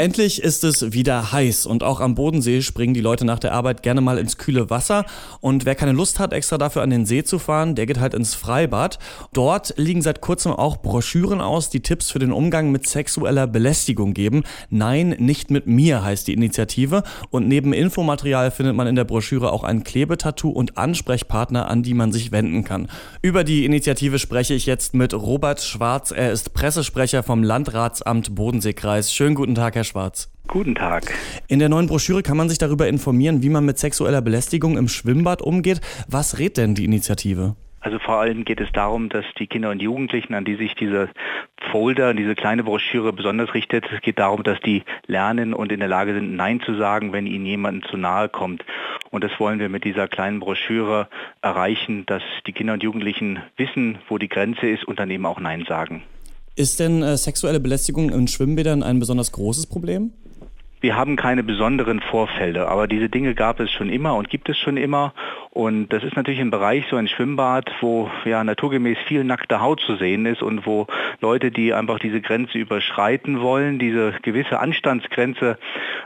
Endlich ist es wieder heiß und auch am Bodensee springen die Leute nach der Arbeit gerne mal ins kühle Wasser. Und wer keine Lust hat, extra dafür an den See zu fahren, der geht halt ins Freibad. Dort liegen seit kurzem auch Broschüren aus, die Tipps für den Umgang mit sexueller Belästigung geben. Nein, nicht mit mir heißt die Initiative. Und neben Infomaterial findet man in der Broschüre auch ein Klebetattoo und Ansprechpartner, an die man sich wenden kann. Über die Initiative spreche ich jetzt mit Robert Schwarz. Er ist Pressesprecher vom Landratsamt Bodenseekreis. Schönen guten Tag, Herr Schwarz. Guten Tag. In der neuen Broschüre kann man sich darüber informieren, wie man mit sexueller Belästigung im Schwimmbad umgeht. Was rät denn die Initiative? Also vor allem geht es darum, dass die Kinder und Jugendlichen, an die sich dieser Folder, diese kleine Broschüre besonders richtet, es geht darum, dass die lernen und in der Lage sind, Nein zu sagen, wenn ihnen jemand zu nahe kommt. Und das wollen wir mit dieser kleinen Broschüre erreichen, dass die Kinder und Jugendlichen wissen, wo die Grenze ist und dann eben auch Nein sagen. Ist denn äh, sexuelle Belästigung in Schwimmbädern ein besonders großes Problem? Wir haben keine besonderen Vorfälle, aber diese Dinge gab es schon immer und gibt es schon immer. Und das ist natürlich ein Bereich, so ein Schwimmbad, wo ja naturgemäß viel nackte Haut zu sehen ist und wo Leute, die einfach diese Grenze überschreiten wollen, diese gewisse Anstandsgrenze,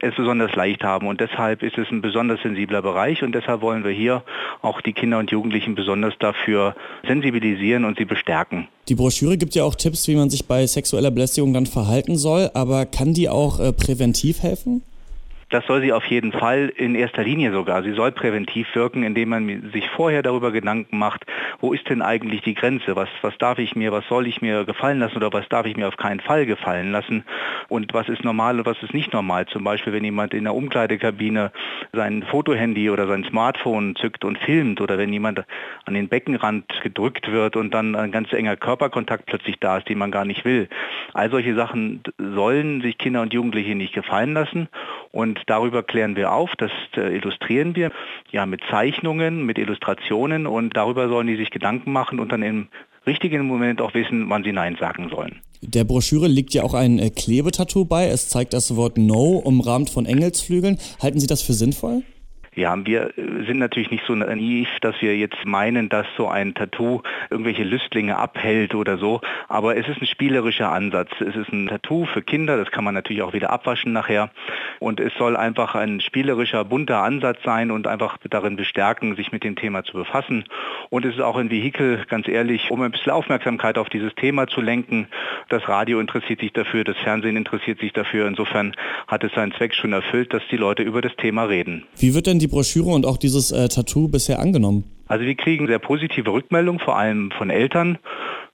es besonders leicht haben. Und deshalb ist es ein besonders sensibler Bereich und deshalb wollen wir hier auch die Kinder und Jugendlichen besonders dafür sensibilisieren und sie bestärken. Die Broschüre gibt ja auch Tipps, wie man sich bei sexueller Belästigung dann verhalten soll, aber kann die auch äh, präventiv helfen? Das soll sie auf jeden Fall in erster Linie sogar. Sie soll präventiv wirken, indem man sich vorher darüber Gedanken macht, wo ist denn eigentlich die Grenze? Was, was darf ich mir, was soll ich mir gefallen lassen oder was darf ich mir auf keinen Fall gefallen lassen? Und was ist normal und was ist nicht normal? Zum Beispiel, wenn jemand in der Umkleidekabine sein Fotohandy oder sein Smartphone zückt und filmt oder wenn jemand an den Beckenrand gedrückt wird und dann ein ganz enger Körperkontakt plötzlich da ist, den man gar nicht will. All solche Sachen sollen sich Kinder und Jugendliche nicht gefallen lassen und darüber klären wir auf, das äh, illustrieren wir ja mit Zeichnungen, mit Illustrationen und darüber sollen die sich Gedanken machen und dann im richtigen Moment auch wissen, wann sie Nein sagen sollen. Der Broschüre liegt ja auch ein äh, Klebetattoo bei. Es zeigt das Wort No umrahmt von Engelsflügeln. Halten Sie das für sinnvoll? Ja, wir äh, sind natürlich nicht so naiv, dass wir jetzt meinen, dass so ein Tattoo irgendwelche Lüstlinge abhält oder so, aber es ist ein spielerischer Ansatz. Es ist ein Tattoo für Kinder, das kann man natürlich auch wieder abwaschen nachher und es soll einfach ein spielerischer, bunter Ansatz sein und einfach darin bestärken, sich mit dem Thema zu befassen und es ist auch ein Vehikel, ganz ehrlich, um ein bisschen Aufmerksamkeit auf dieses Thema zu lenken. Das Radio interessiert sich dafür, das Fernsehen interessiert sich dafür. Insofern hat es seinen Zweck schon erfüllt, dass die Leute über das Thema reden. Wie wird denn die Broschüre und auch dieses äh, Tattoo bisher angenommen? Also wir kriegen sehr positive Rückmeldungen, vor allem von Eltern.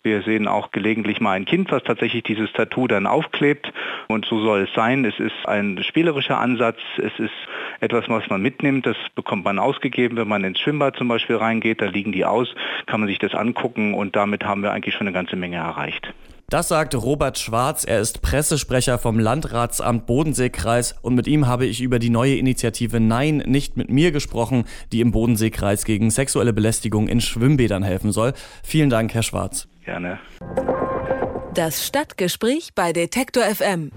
Wir sehen auch gelegentlich mal ein Kind, was tatsächlich dieses Tattoo dann aufklebt. Und so soll es sein. Es ist ein spielerischer Ansatz. Es ist etwas, was man mitnimmt. Das bekommt man ausgegeben, wenn man ins Schwimmbad zum Beispiel reingeht. Da liegen die aus, kann man sich das angucken. Und damit haben wir eigentlich schon eine ganze Menge erreicht. Das sagt Robert Schwarz. Er ist Pressesprecher vom Landratsamt Bodenseekreis und mit ihm habe ich über die neue Initiative Nein, nicht mit mir gesprochen, die im Bodenseekreis gegen sexuelle Belästigung in Schwimmbädern helfen soll. Vielen Dank, Herr Schwarz. Gerne. Das Stadtgespräch bei Detektor FM.